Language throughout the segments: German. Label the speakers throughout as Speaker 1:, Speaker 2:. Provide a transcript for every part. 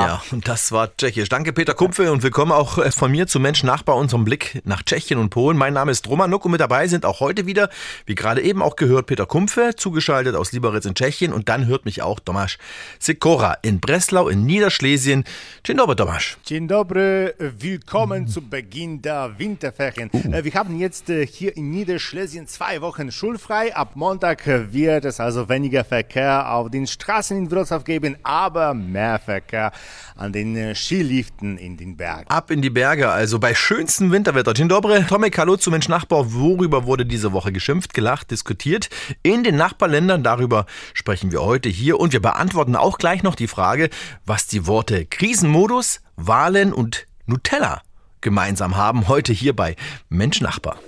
Speaker 1: Ja, und das war Tschechisch. Danke Peter Kumpfe und willkommen auch äh, von mir zu Mensch Nachbar, unserem Blick nach Tschechien und Polen. Mein Name ist Roman Nuck und mit dabei sind auch heute wieder, wie gerade eben auch gehört, Peter Kumpfe, zugeschaltet aus Liberec in Tschechien und dann hört mich auch Tomasz Sikora in Breslau in Niederschlesien. Dzień dobry, Tomasz.
Speaker 2: Dzień dobry, willkommen zu Beginn der Winterferien. Äh, Wir haben jetzt äh, hier in Niederschlesien zwei Wochen schulfrei. Ab Montag wird es also weniger Verkehr auf den Straßen in Wrocław geben, aber mehr Verkehr an den äh, Skiliften in den Bergen.
Speaker 1: Ab in die Berge, also bei schönstem Winterwetter. Dzień dobry, Tomek, hallo zu Mensch Nachbar. Worüber wurde diese Woche geschimpft, gelacht, diskutiert? In den Nachbarländern, darüber sprechen wir heute hier und wir beantworten auch gleich noch die Frage, was die Worte Krisenmodus, Wahlen und Nutella gemeinsam haben. Heute hier bei Mensch Nachbar.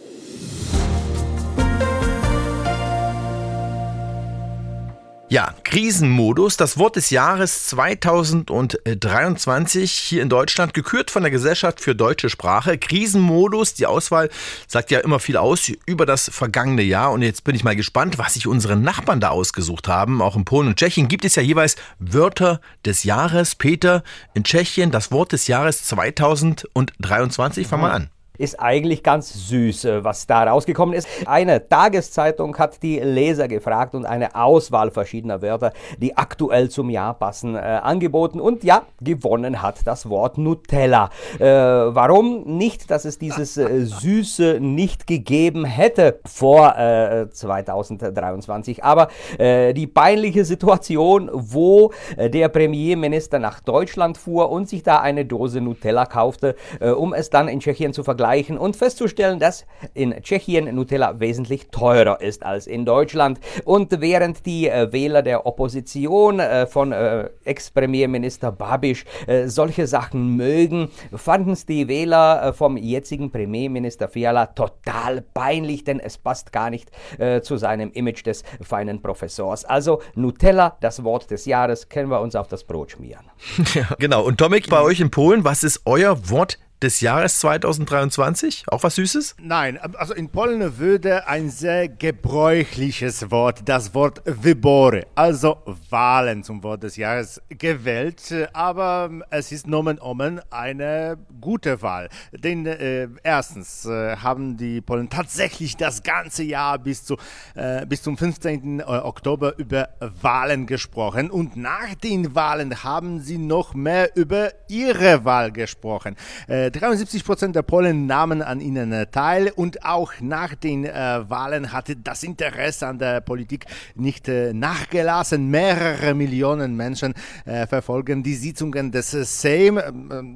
Speaker 1: Ja, Krisenmodus, das Wort des Jahres 2023 hier in Deutschland, gekürt von der Gesellschaft für deutsche Sprache. Krisenmodus, die Auswahl sagt ja immer viel aus über das vergangene Jahr. Und jetzt bin ich mal gespannt, was sich unsere Nachbarn da ausgesucht haben. Auch in Polen und Tschechien gibt es ja jeweils Wörter des Jahres. Peter, in Tschechien das Wort des Jahres 2023. Fang mal an.
Speaker 3: Ist eigentlich ganz süß, äh, was da rausgekommen ist. Eine Tageszeitung hat die Leser gefragt und eine Auswahl verschiedener Wörter, die aktuell zum Jahr passen, äh, angeboten. Und ja, gewonnen hat das Wort Nutella. Äh, warum? Nicht, dass es dieses äh, Süße nicht gegeben hätte vor äh, 2023, aber äh, die peinliche Situation, wo äh, der Premierminister nach Deutschland fuhr und sich da eine Dose Nutella kaufte, äh, um es dann in Tschechien zu vergleichen und festzustellen, dass in Tschechien Nutella wesentlich teurer ist als in Deutschland. Und während die äh, Wähler der Opposition äh, von äh, Ex-Premierminister Babiš solche Sachen mögen, fanden es die Wähler äh, vom jetzigen Premierminister Fiala total peinlich, denn es passt gar nicht zu seinem Image des feinen Professors. Also Nutella, das Wort des Jahres, können wir uns auf das Brot schmieren.
Speaker 1: Ja, genau. Und Tomek, bei euch in Polen, was ist euer Wort des Jahres 2023? Auch was Süßes?
Speaker 2: Nein, also in Polen würde ein sehr gebräuchliches Wort, das Wort Wybory, also Wahlen zum Wort des Jahres gewählt, aber es ist nomen omen eine gute Wahl. Denn äh, erstens äh, haben die Polen tatsächlich das ganze Jahr bis, zu, äh, bis zum 15. Oktober über Wahlen gesprochen und nach den Wahlen haben sie noch mehr über ihre Wahl gesprochen. Äh, 73 Prozent der Polen nahmen an ihnen äh, teil und auch nach den äh, Wahlen hatte das Interesse an der Politik nicht äh, nachgelassen. Mehrere Millionen Menschen äh, verfolgen die Sitzungen des Sejm, äh,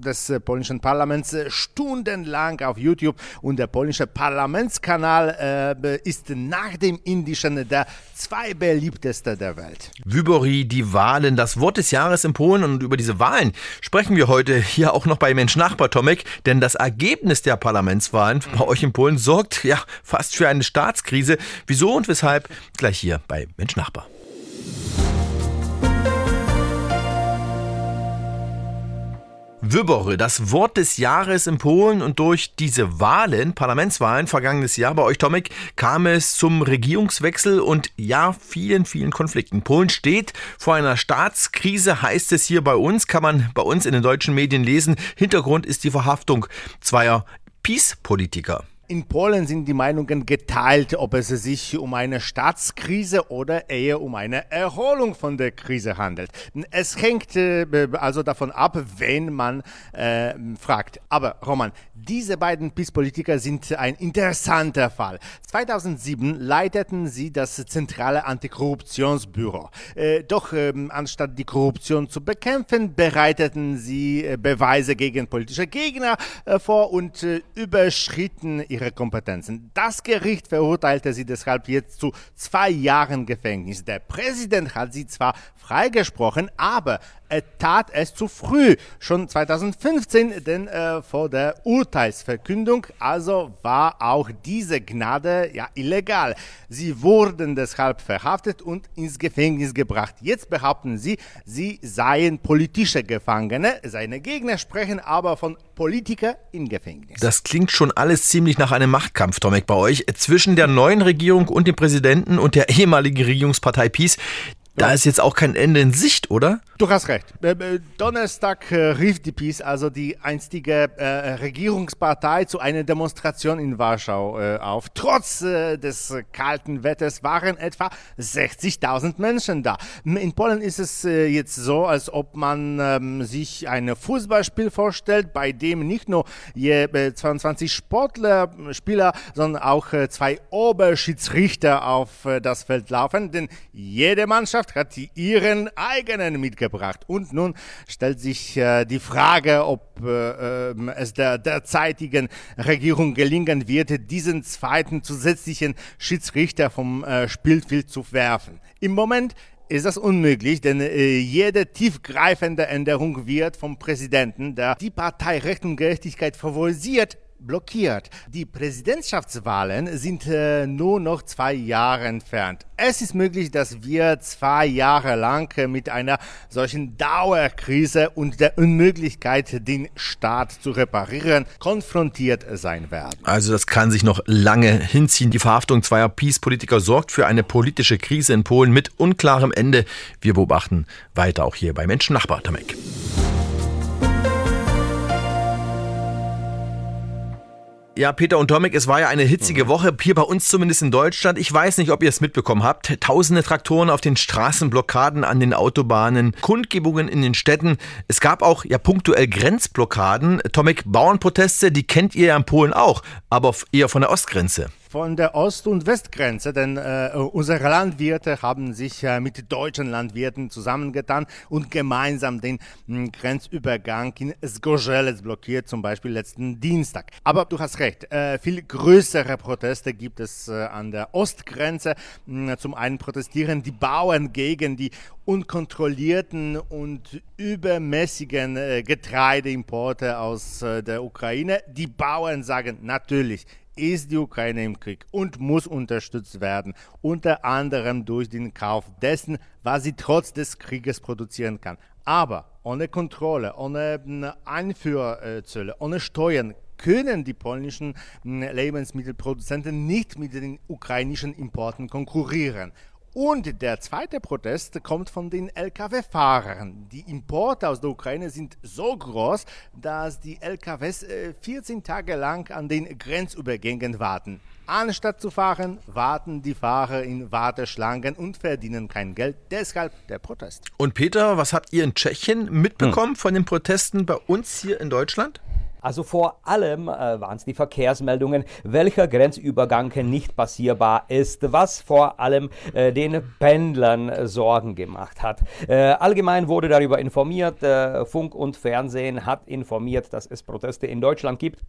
Speaker 2: des äh, polnischen Parlaments, äh, stundenlang auf YouTube und der polnische Parlamentskanal äh, ist nach dem indischen der zweitbeliebteste der Welt.
Speaker 1: Wybory, die Wahlen, das Wort des Jahres in Polen und über diese Wahlen sprechen wir heute hier auch noch bei Mensch Nachbar Tomek, denn das Ergebnis der Parlamentswahlen bei euch in Polen sorgt ja fast für eine Staatskrise. Wieso und weshalb gleich hier bei Mensch Nachbar. Wybory, das Wort des Jahres in Polen und durch diese Wahlen, Parlamentswahlen vergangenes Jahr bei euch, Tomek, kam es zum Regierungswechsel und ja, vielen, vielen Konflikten. Polen steht vor einer Staatskrise, heißt es hier bei uns, kann man bei uns in den deutschen Medien lesen. Hintergrund ist die Verhaftung zweier Peace-Politiker.
Speaker 2: In Polen sind die Meinungen geteilt, ob es sich um eine Staatskrise oder eher um eine Erholung von der Krise handelt. Es hängt äh, also davon ab, wen man äh, fragt. Aber Roman, diese beiden PiS-Politiker sind ein interessanter Fall. 2007 leiteten sie das zentrale Antikorruptionsbüro. Äh, doch ähm, anstatt die Korruption zu bekämpfen, bereiteten sie äh, Beweise gegen politische Gegner äh, vor und äh, überschritten ihre ihrer Kompetenzen. Das Gericht verurteilte sie deshalb jetzt zu zwei Jahren Gefängnis. Der Präsident hat sie zwar freigesprochen, aber er tat es zu früh, schon 2015, denn äh, vor der Urteilsverkündung, also war auch diese Gnade ja illegal. Sie wurden deshalb verhaftet und ins Gefängnis gebracht. Jetzt behaupten sie, sie seien politische Gefangene. Seine Gegner sprechen aber von Politiker im Gefängnis.
Speaker 1: Das klingt schon alles ziemlich nach einem Machtkampf, Tomek, bei euch zwischen der neuen Regierung und dem Präsidenten und der ehemaligen Regierungspartei Peace. Da ist jetzt auch kein Ende in Sicht, oder?
Speaker 2: Du hast recht. Äh, äh, Donnerstag äh, rief die PiS, also die einstige Regierungspartei, zu einer Demonstration in Warschau auf. Trotz des kalten Wetters waren etwa 60.000 Menschen da. In Polen ist es jetzt so, als ob man ähm, sich ein Fußballspiel vorstellt, bei dem nicht nur je 22 Sportler, Spieler, sondern auch zwei Oberschiedsrichter auf das Feld laufen. Denn jede Mannschaft hat ihren eigenen mitgebracht gebracht. Und nun stellt sich äh, die Frage, ob äh, ähm, es der derzeitigen Regierung gelingen wird, diesen zweiten zusätzlichen Schiedsrichter vom äh, Spielfeld zu werfen. Im Moment ist das unmöglich, denn äh, jede tiefgreifende Änderung wird vom Präsidenten, der die Partei Recht und Gerechtigkeit favorisiert, blockiert. Die Präsidentschaftswahlen sind äh, nur noch zwei Jahre entfernt. Es ist möglich, dass wir zwei Jahre lang äh, mit einer solchen Dauerkrise und der Unmöglichkeit, den Staat zu reparieren, konfrontiert sein werden.
Speaker 1: Also das kann sich noch lange hinziehen. Die Verhaftung zweier Peace-Politiker sorgt für eine politische Krise in Polen mit unklarem Ende. Wir beobachten weiter auch hier bei Menschen Nachbar, Tamek. Ja, Peter und Tomek, es war ja eine hitzige mhm. Woche, hier bei uns zumindest in Deutschland. Ich weiß nicht, ob ihr es mitbekommen habt. Tausende Traktoren auf den Straßenblockaden an den Autobahnen, Kundgebungen in den Städten. Es gab auch ja punktuell Grenzblockaden. Tomek, Bauernproteste, die kennt ihr ja in Polen auch, aber eher von der Ostgrenze
Speaker 2: von der Ost- und Westgrenze, denn äh, unsere Landwirte haben sich äh, mit deutschen Landwirten zusammengetan und gemeinsam den mh, hm, Grenzübergang in Sgorzelec blockiert, zum Beispiel letzten Dienstag. Aber du hast recht, äh, viel größere Proteste gibt es äh, an der Ostgrenze. Hm, zum einen protestieren die Bauern gegen die unkontrollierten und übermäßigen äh, Getreideimporte aus äh, der Ukraine. Die Bauern sagen natürlich, ist die Ukraine im Krieg und muss unterstützt werden, unter anderem durch den Kauf dessen, was sie trotz des Krieges produzieren kann. Aber ohne Kontrolle, ohne hm, Einfuhrzölle, ohne Steuern können die polnischen hm, Lebensmittelproduzenten nicht mit den ukrainischen Importen konkurrieren. Und der zweite Protest kommt von den Lkw-Fahrern. Die Importe aus der Ukraine sind so groß, dass die Lkws 14 äh, Tage lang an den Grenzübergängen warten. Anstatt zu fahren, warten die Fahrer in Warteschlangen und verdienen kein Geld. Deshalb der Protest.
Speaker 1: Und Peter, was habt ihr in Tschechien mitbekommen hm. von den Protesten bei uns hier in Deutschland?
Speaker 3: Also vor allem äh, waren es die Verkehrsmeldungen, welcher Grenzübergang nicht passierbar ist, was vor allem äh, den Pendlern äh, Sorgen gemacht hat. Äh, allgemein wurde darüber informiert, äh, Funk und Fernsehen hat informiert, dass es Proteste in Deutschland gibt.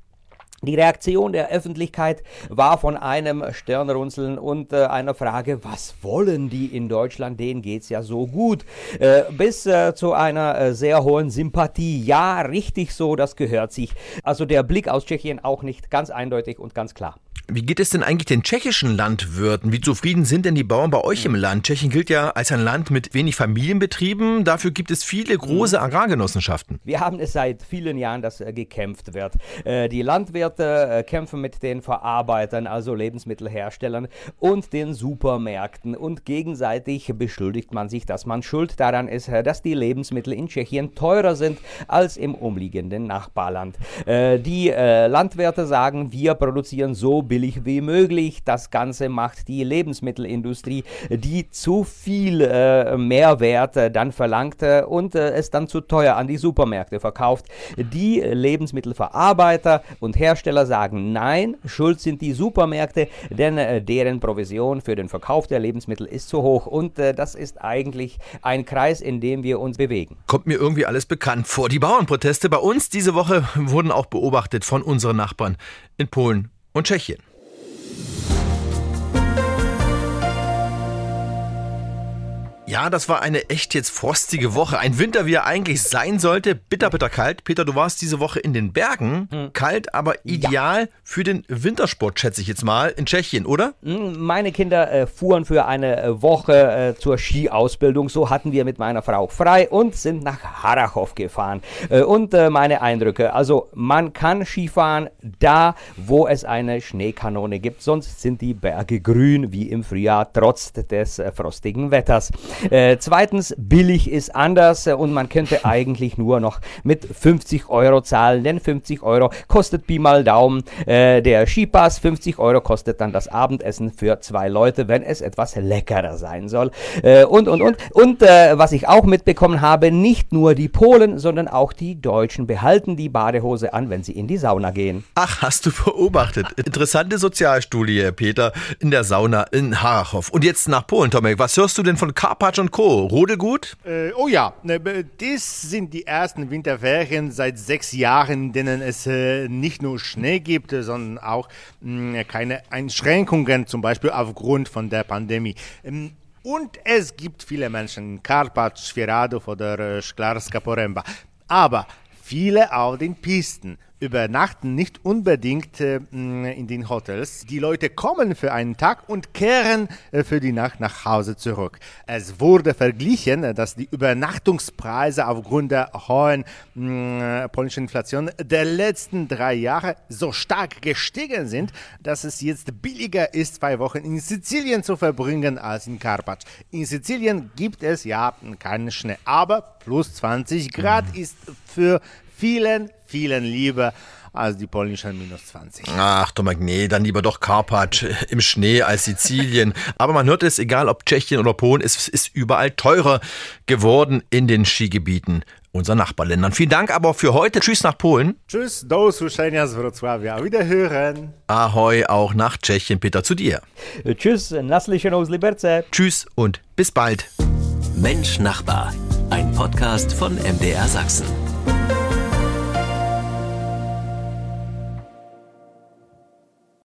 Speaker 3: Die Reaktion der Öffentlichkeit war von einem Stirnrunzeln und äh, einer Frage, was wollen die in Deutschland, denen geht's ja so gut, äh, bis äh, zu einer äh, sehr hohen Sympathie. Ja, richtig so, das gehört sich. Also der Blick aus Tschechien auch nicht ganz eindeutig und ganz klar.
Speaker 1: Wie geht es denn eigentlich den tschechischen Landwirten? Wie zufrieden sind denn die Bauern bei euch im Land? Tschechien gilt ja als ein Land mit wenig Familienbetrieben. Dafür gibt es viele große mhm. Agrargenossenschaften.
Speaker 3: Wir haben es seit vielen Jahren, dass äh, gekämpft wird. Äh, die Landwirte äh, kämpfen mit den Verarbeitern, also Lebensmittelherstellern und den Supermärkten. Und gegenseitig beschuldigt man sich, dass man schuld daran ist, dass die Lebensmittel in Tschechien teurer sind als im umliegenden Nachbarland. Die Landwirte sagen, wir produzieren so billig billig wie möglich. Das Ganze macht die Lebensmittelindustrie, die zu viel äh, Mehrwert äh, dann verlangt äh, und äh, es dann zu teuer an die Supermärkte verkauft. Die Lebensmittelverarbeiter und Hersteller sagen nein, schuld sind die Supermärkte, denn äh, deren Provision für den Verkauf der Lebensmittel ist zu hoch und äh, das ist eigentlich ein Kreis, in dem wir uns bewegen.
Speaker 1: Kommt mir irgendwie alles bekannt vor. Die Bauernproteste bei uns diese Woche wurden auch beobachtet von unseren Nachbarn in Polen und Tschechien. Ja, das war eine echt jetzt frostige Woche. Ein Winter, wie er eigentlich sein sollte. Bitter, bitter kalt. Peter, du warst diese Woche in den Bergen. Hm. Kalt, aber ideal ja. für den Wintersport, schätze ich jetzt mal, in Tschechien, oder?
Speaker 3: Hm, meine Kinder äh, fuhren für eine äh, Woche äh, zur Skiausbildung. So hatten wir mit meiner Frau frei und sind nach Harachow gefahren. Äh, und äh, meine Eindrücke. Also, man kann Skifahren da, wo es eine Schneekanone gibt. Sonst sind die Berge grün wie im Frühjahr, trotz des äh, frostigen Wetters. Äh, zweitens, billig ist anders äh, und man könnte eigentlich nur noch mit 50 Euro zahlen, denn 50 Euro kostet Pi mal Daumen äh, der Skipass, 50 Euro kostet dann das Abendessen für zwei Leute, wenn es etwas leckerer sein soll. Äh, und, und, und. Und äh, was ich auch mitbekommen habe, nicht nur die Polen, sondern auch die Deutschen behalten die Badehose an, wenn sie in die Sauna gehen.
Speaker 1: Ach, hast du beobachtet. Interessante Sozialstudie, Peter, in der Sauna in Harachow. Und jetzt nach Polen, Tomek. Was hörst du denn von Karpat Quatsch und Co. Rodelgut?
Speaker 2: Äh, oh ja, ne, dies sind die ersten Winterferien seit sechs Jahren, denen es äh, nicht nur Schnee gibt, sondern auch mh, keine Einschränkungen, zum Beispiel aufgrund von der Pandemie. Ähm, und es gibt viele Menschen Karpacz, Świeradów oder äh, Szklarska Poręba. Aber viele auf den Pisten übernachten nicht unbedingt äh, in den Hotels. Die Leute kommen für einen Tag und kehren äh, für die Nacht nach Hause zurück. Es wurde verglichen, äh, dass die Übernachtungspreise aufgrund der hohen äh, polnischen Inflation der letzten drei Jahre so stark gestiegen sind, dass es jetzt billiger ist, zwei Wochen in Sizilien zu verbringen als in Karpacz. In Sizilien gibt es ja keinen Schnee, aber plus 20 Grad ist für vielen, vielen lieber als die polnischen minus 20.
Speaker 1: Ach, Tomek, nee, dann lieber doch Karpatsch im Schnee als Sizilien. Aber man hört es, egal ob Tschechien oder Polen, es ist überall teurer geworden in den Skigebieten unserer Nachbarländern. Vielen Dank aber für heute. Tschüss nach Polen.
Speaker 2: Tschüss, do usłyszenia z Wrocławia. Wiederhören.
Speaker 1: Ahoi, auch nach Tschechien. Peter, zu dir.
Speaker 3: Tschüss, naslyšenou z Liberce.
Speaker 1: Tschüss und bis bald.
Speaker 4: Mensch Nachbar, ein Podcast von MDR Sachsen.